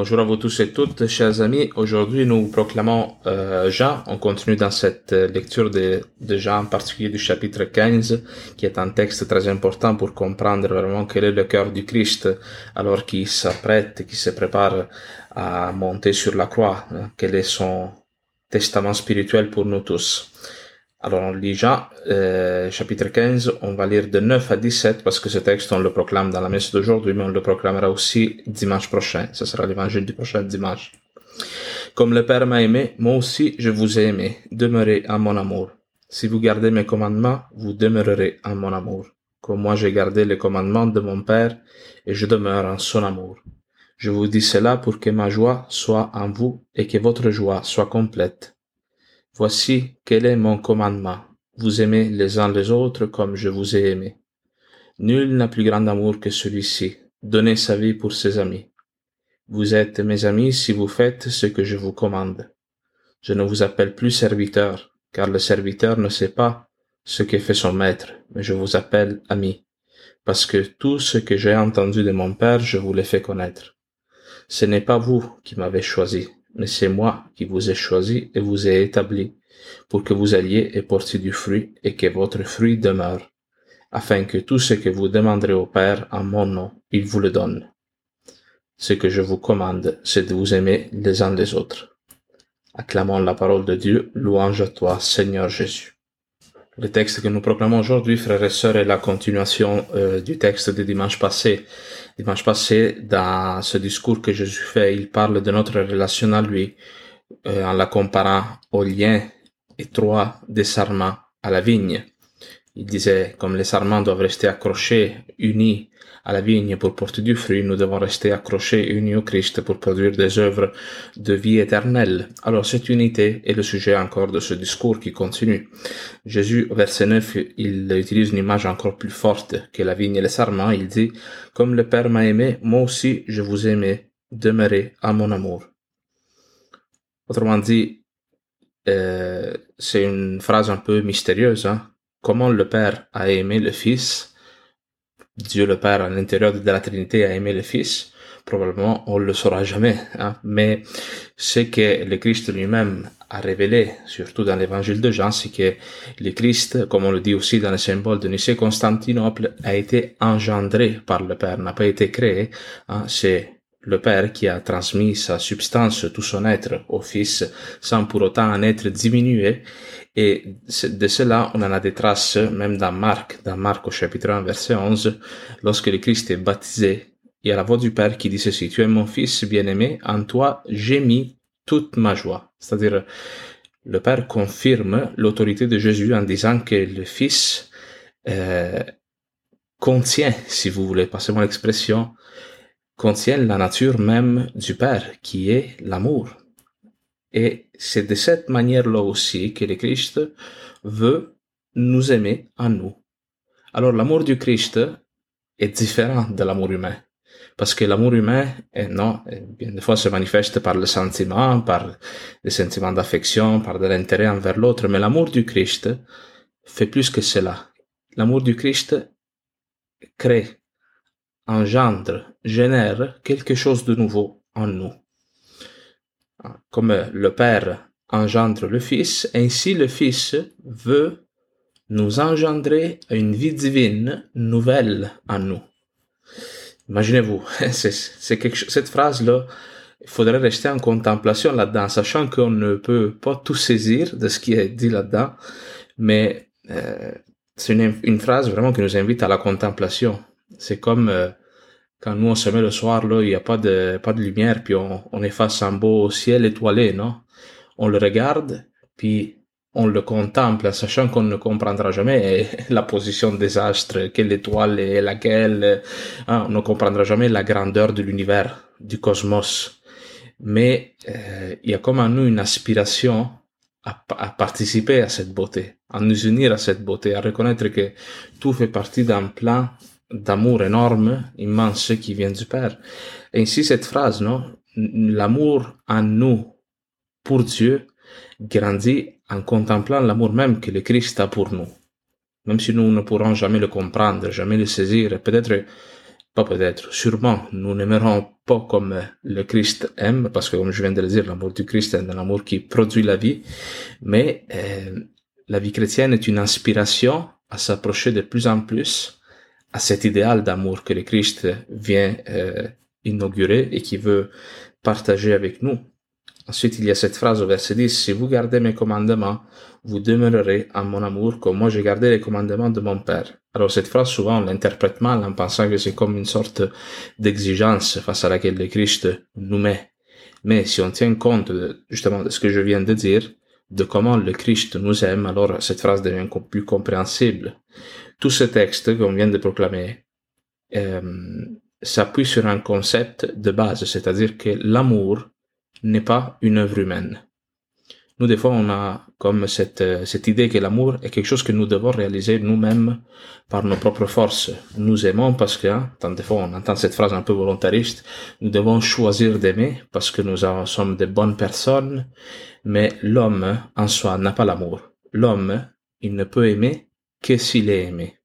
Bonjour à vous tous et toutes, chers amis. Aujourd'hui, nous proclamons euh, Jean. On continue dans cette euh, lecture de, Jean, en particulier du chapitre 15, qui est un texte très important pour comprendre vraiment quel est le cœur du Christ alors qu'il s'apprête, qu'il se prépare à monter sur la croix. Hein. quel est son testament spirituel pour nous tous. Alors on lit Jean, euh, chapitre 15, on va lire de 9 à 17 parce que ce texte on le proclame dans la messe d'aujourd'hui, mais on le proclamera aussi dimanche prochain. Ce sera l'évangile du prochain dimanche. Comme le Père m'a aimé, moi aussi je vous ai aimé. Demeurez en mon amour. Si vous gardez mes commandements, vous demeurerez en mon amour. Comme moi j'ai gardé les commandements de mon Père et je demeure en son amour. Je vous dis cela pour que ma joie soit en vous et que votre joie soit complète. Voici quel est mon commandement. Vous aimez les uns les autres comme je vous ai aimé. Nul n'a plus grand amour que celui-ci, donner sa vie pour ses amis. Vous êtes mes amis si vous faites ce que je vous commande. Je ne vous appelle plus serviteur, car le serviteur ne sait pas ce que fait son maître, mais je vous appelle ami, parce que tout ce que j'ai entendu de mon Père, je vous l'ai fait connaître. Ce n'est pas vous qui m'avez choisi, mais c'est moi qui vous ai choisi et vous ai établi, pour que vous alliez et portiez du fruit et que votre fruit demeure, afin que tout ce que vous demanderez au Père en mon nom, il vous le donne. Ce que je vous commande, c'est de vous aimer les uns les autres. Acclamons la parole de Dieu, louange à toi, Seigneur Jésus. Le texte que nous proclamons aujourd'hui, frères et sœurs, est la continuation euh, du texte de dimanche passé. Dimanche passé, dans ce discours que Jésus fait, il parle de notre relation à lui euh, en la comparant au lien étroit des sarments à la vigne. Il disait, comme les sarments doivent rester accrochés, unis à la vigne pour porter du fruit, nous devons rester accrochés unis au Christ pour produire des œuvres de vie éternelle. Alors cette unité est le sujet encore de ce discours qui continue. Jésus, verset 9, il utilise une image encore plus forte que la vigne et les sarments. Il dit, comme le Père m'a aimé, moi aussi je vous aimais, demeurez à mon amour. Autrement dit, euh, c'est une phrase un peu mystérieuse. Hein? Comment le Père a aimé le Fils? Dieu le Père à l'intérieur de la Trinité a aimé le Fils, probablement on le saura jamais. Hein. Mais ce que le Christ lui-même a révélé, surtout dans l'évangile de Jean, c'est que le Christ, comme on le dit aussi dans le symbole de Nicée Constantinople, a été engendré par le Père, n'a pas été créé. Hein. Le Père qui a transmis sa substance, tout son être au Fils, sans pour autant en être diminué. Et de cela, on en a des traces même dans Marc, dans Marc au chapitre 1, verset 11, lorsque le Christ est baptisé. Il y a la voix du Père qui dit ceci, Tu es mon Fils bien-aimé, en toi j'ai mis toute ma joie. C'est-à-dire, le Père confirme l'autorité de Jésus en disant que le Fils euh, contient, si vous voulez passer mon expression, contiennent la nature même du Père, qui est l'amour. Et c'est de cette manière-là aussi que le Christ veut nous aimer en nous. Alors l'amour du Christ est différent de l'amour humain. Parce que l'amour humain, est, non, bien des fois se manifeste par le sentiment, par les sentiments d'affection, par de l'intérêt envers l'autre, mais l'amour du Christ fait plus que cela. L'amour du Christ crée engendre, génère quelque chose de nouveau en nous. Comme le Père engendre le Fils, ainsi le Fils veut nous engendrer une vie divine nouvelle en nous. Imaginez-vous, c'est cette phrase-là, il faudrait rester en contemplation là-dedans, sachant qu'on ne peut pas tout saisir de ce qui est dit là-dedans, mais euh, c'est une, une, phrase vraiment qui nous invite à la contemplation. C'est comme euh, quand nous on se met le soir, là, il n'y a pas de, pas de lumière, puis on, on est un beau ciel étoilé, non? On le regarde, puis on le contemple, sachant qu'on ne comprendra jamais la position des astres, quelle étoile est laquelle, hein, on ne comprendra jamais la grandeur de l'univers, du cosmos. Mais euh, il y a comme en nous une aspiration à, à, participer à cette beauté, à nous unir à cette beauté, à reconnaître que tout fait partie d'un plan d'amour énorme, immense qui vient du Père. Ainsi cette phrase, non, l'amour en nous pour Dieu grandit en contemplant l'amour même que le Christ a pour nous. Même si nous ne pourrons jamais le comprendre, jamais le saisir, peut-être, pas peut-être, sûrement, nous n'aimerons pas comme le Christ aime, parce que comme je viens de le dire, l'amour du Christ est un amour qui produit la vie, mais euh, la vie chrétienne est une inspiration à s'approcher de plus en plus à cet idéal d'amour que le Christ vient euh, inaugurer et qui veut partager avec nous. Ensuite, il y a cette phrase au verset 10, Si vous gardez mes commandements, vous demeurerez en mon amour comme moi j'ai gardé les commandements de mon Père. Alors cette phrase, souvent, on l'interprète mal en pensant que c'est comme une sorte d'exigence face à laquelle le Christ nous met. Mais si on tient compte justement de ce que je viens de dire, de comment le Christ nous aime, alors cette phrase devient plus compréhensible. Tout ce texte qu'on vient de proclamer euh, s'appuie sur un concept de base, c'est-à-dire que l'amour n'est pas une œuvre humaine. Nous, des fois, on a comme cette, cette idée que l'amour est quelque chose que nous devons réaliser nous-mêmes par nos propres forces. Nous aimons parce que, hein, tant de fois, on entend cette phrase un peu volontariste, nous devons choisir d'aimer parce que nous sommes de bonnes personnes, mais l'homme en soi n'a pas l'amour. L'homme, il ne peut aimer que s'il est aimé.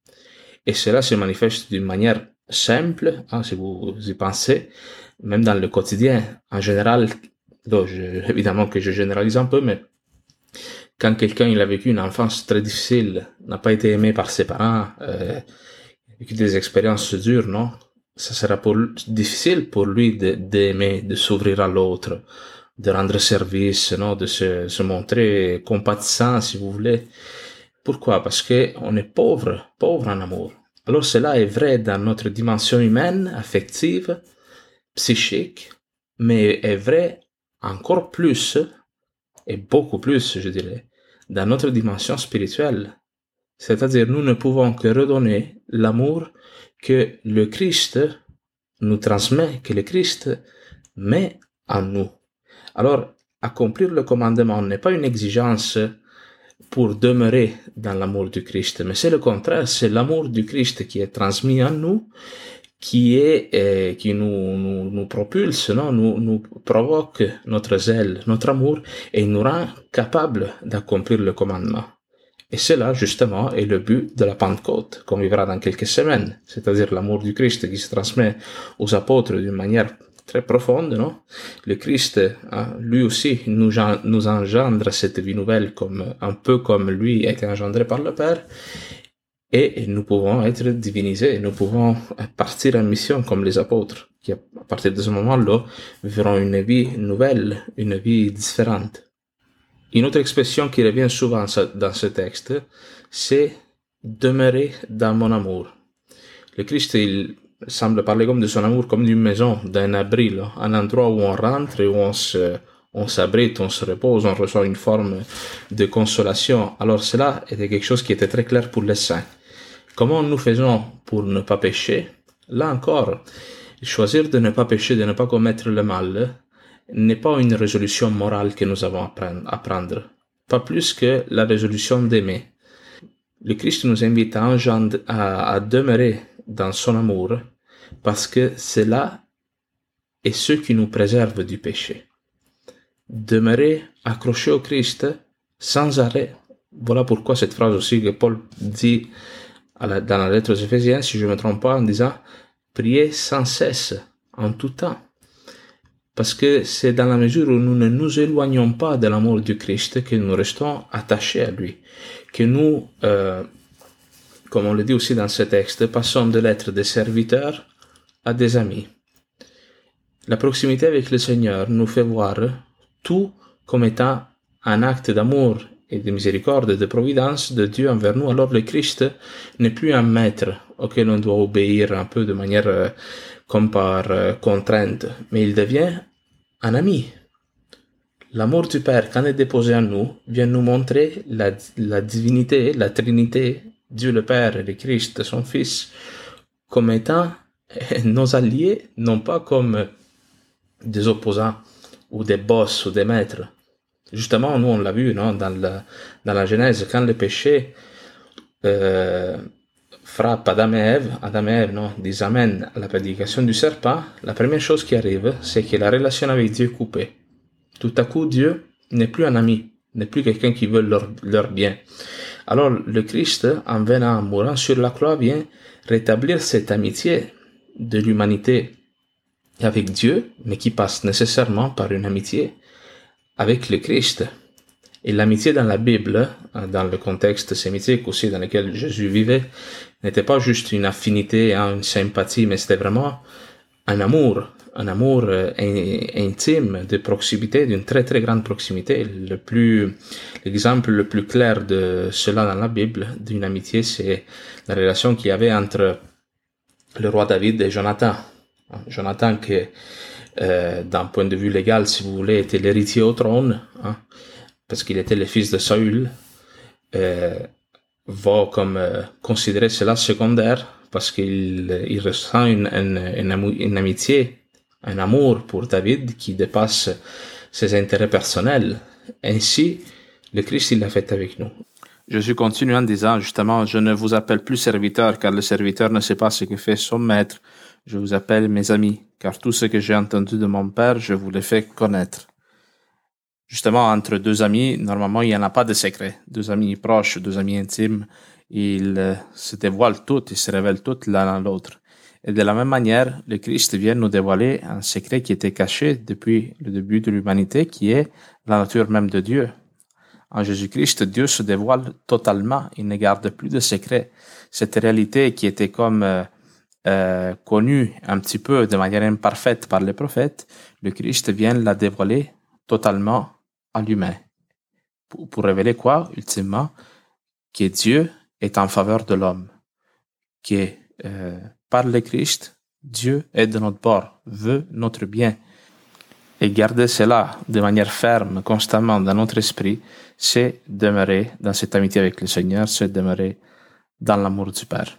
Et cela se manifeste d'une manière simple, hein, si vous y pensez, même dans le quotidien. En général, donc, évidemment que je généralise un peu, mais quand quelqu'un il a vécu une enfance très difficile, n'a pas été aimé par ses parents, euh, vécu des expériences dures, non Ça sera difficile pour lui d'aimer, de, s'ouvrir à l'autre, de rendre service, non De se montrer compatissant, si vous voulez. Pourquoi? Parce que on est pauvre, pauvre en amour. Alors cela est vrai dans notre dimension humaine, affective, psychique, mais est vrai encore plus, et beaucoup plus, je dirais, dans notre dimension spirituelle. C'est-à-dire, nous ne pouvons que redonner l'amour que le Christ nous transmet, que le Christ met en nous. Alors, accomplir le commandement n'est pas une exigence pour demeurer dans l'amour du Christ, mais c'est le contraire, c'est l'amour du Christ qui est transmis en nous qui est euh, qui nous, nous, nous propulse, non, nous, nous provoque notre zèle, notre amour et nous rend capable d'accomplir le commandement. Et cela, justement, est le but de la Pentecôte, qu'on vivra dans quelques semaines, c'est-à-dire l'amour du Christ qui se transmet aux apôtres d'une manière très profonde, non? Le Christ, hein, lui aussi, nous, nous engendre cette vie nouvelle comme, un peu comme lui a été engendré par le Père et nous pouvons être divinisés, nous pouvons partir en mission comme les apôtres, qui à partir de ce moment-là verront une vie nouvelle, une vie différente. Une autre expression qui revient souvent dans ce texte, c'est demeurer dans mon amour. Le Christ, il semble parler comme de son amour comme d'une maison, d'un abri, un endroit où on rentre et où on se, on s'abrite, on se repose, on reçoit une forme de consolation. Alors cela était quelque chose qui était très clair pour les saints. Comment nous faisons pour ne pas pécher? Là encore, choisir de ne pas pécher, de ne pas commettre le mal, n'est pas une résolution morale que nous avons à prendre. Pas plus que la résolution d'aimer. Le Christ nous invite à, demeurer dans son amour parce que cela est ce qui nous préserve du péché. Demeurer accroché au Christ sans arrêt. Voilà pourquoi cette phrase aussi que Paul dit dans la lettre aux Éphésiens, si je ne me trompe pas, en disant priez sans cesse, en tout temps. Parce que c'est dans la mesure où nous ne nous éloignons pas de l'amour du Christ que nous restons attachés à lui, que nous, euh, comme on le dit aussi dans ce texte, passons de l'être des serviteurs à des amis. La proximité avec le Seigneur nous fait voir tout comme étant un acte d'amour et de miséricorde et de providence de Dieu envers nous, alors le Christ n'est plus un maître auquel on doit obéir un peu de manière euh, comme par euh, contrainte, mais il devient un ami. L'amour du Père, quand il est déposé en nous, vient nous montrer la, la divinité, la Trinité, Dieu le Père et le Christ, son Fils, comme étant nos alliés, non pas comme des opposants ou des boss ou des maîtres. Justement, nous on l'a vu non, dans, la, Genèse, quand le péché euh, frappe Adam et Ève, Adam et Ève non, disent Amen à la prédication du serpent, la première chose qui arrive, c'est que la relation avec Dieu est coupée. Tout à coup, Dieu n'est plus un ami, n'est plus quelqu'un qui veut leur bien. Alors le Christ, en venant, en mourant sur la croix, vient rétablir cette amitié de l'humanité avec Dieu, mais qui passe nécessairement par une amitié avec le Christ. Et l'amitié dans la Bible, dans le contexte sémitique aussi dans lequel Jésus vivait, n'était pas juste une affinité, une sympathie, mais c'était vraiment un amour, un amour euh, intime, de proximité, d'une très très grande proximité. Le plus, l'exemple le plus clair de cela dans la Bible, d'une amitié, c'est la relation qu'il y avait entre le roi David et Jonathan. Jonathan qui, euh, d'un point de vue légal, si vous voulez, était l'héritier au trône, hein, parce qu'il était le fils de Saül, euh, va comme euh, considérer cela secondaire parce qu'il il ressent une, une, amitié, un amour pour David qui dépasse ses intérêts personnels. Ainsi, le Christ, il l'a fait avec nous. Jésus continue en disant justement, je ne vous appelle plus serviteur car le serviteur ne sait pas ce que fait son maître. Je vous appelle mes amis car tout ce que j'ai entendu de mon Père, je vous l'ai fait connaître justement, entre deux amis, normalement, il n'y en a pas de secret. Deux amis proches, deux amis intimes, ils euh, se dévoilent tous, ils se révèlent tous l'un à l'autre. Et de la même manière, le Christ vient nous dévoiler un secret qui était caché depuis le début de l'humanité, qui est la nature même de Dieu. En Jésus-Christ, Dieu se dévoile totalement, il ne garde plus de secret. Cette réalité qui était comme euh, euh, connue un petit peu de manière imparfaite par les prophètes, le Christ vient la dévoiler totalement à l'humain. Pour, pour, révéler quoi, ultimement, que Dieu est en faveur de l'homme, que euh, par le Christ, Dieu est de notre bord, veut notre bien. Et garder cela de manière ferme, constamment dans notre esprit, c'est demeurer dans cette amitié avec le Seigneur, c'est demeurer dans l'amour du Père.